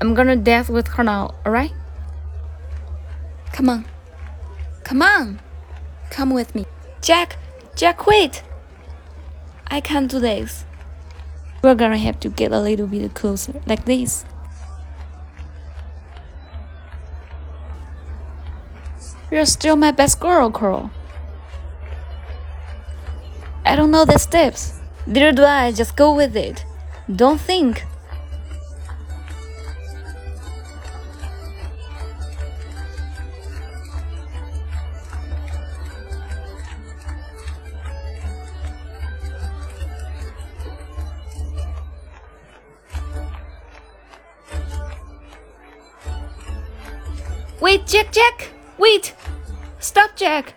I'm gonna dance with her now, alright? Come on. Come on. Come with me. Jack, Jack, wait. I can't do this. We're gonna have to get a little bit closer, like this. You're still my best girl, Cora. I don't know the steps. Little do I, just go with it. Don't think. Wait, Jack, Jack! Wait! Stop, Jack!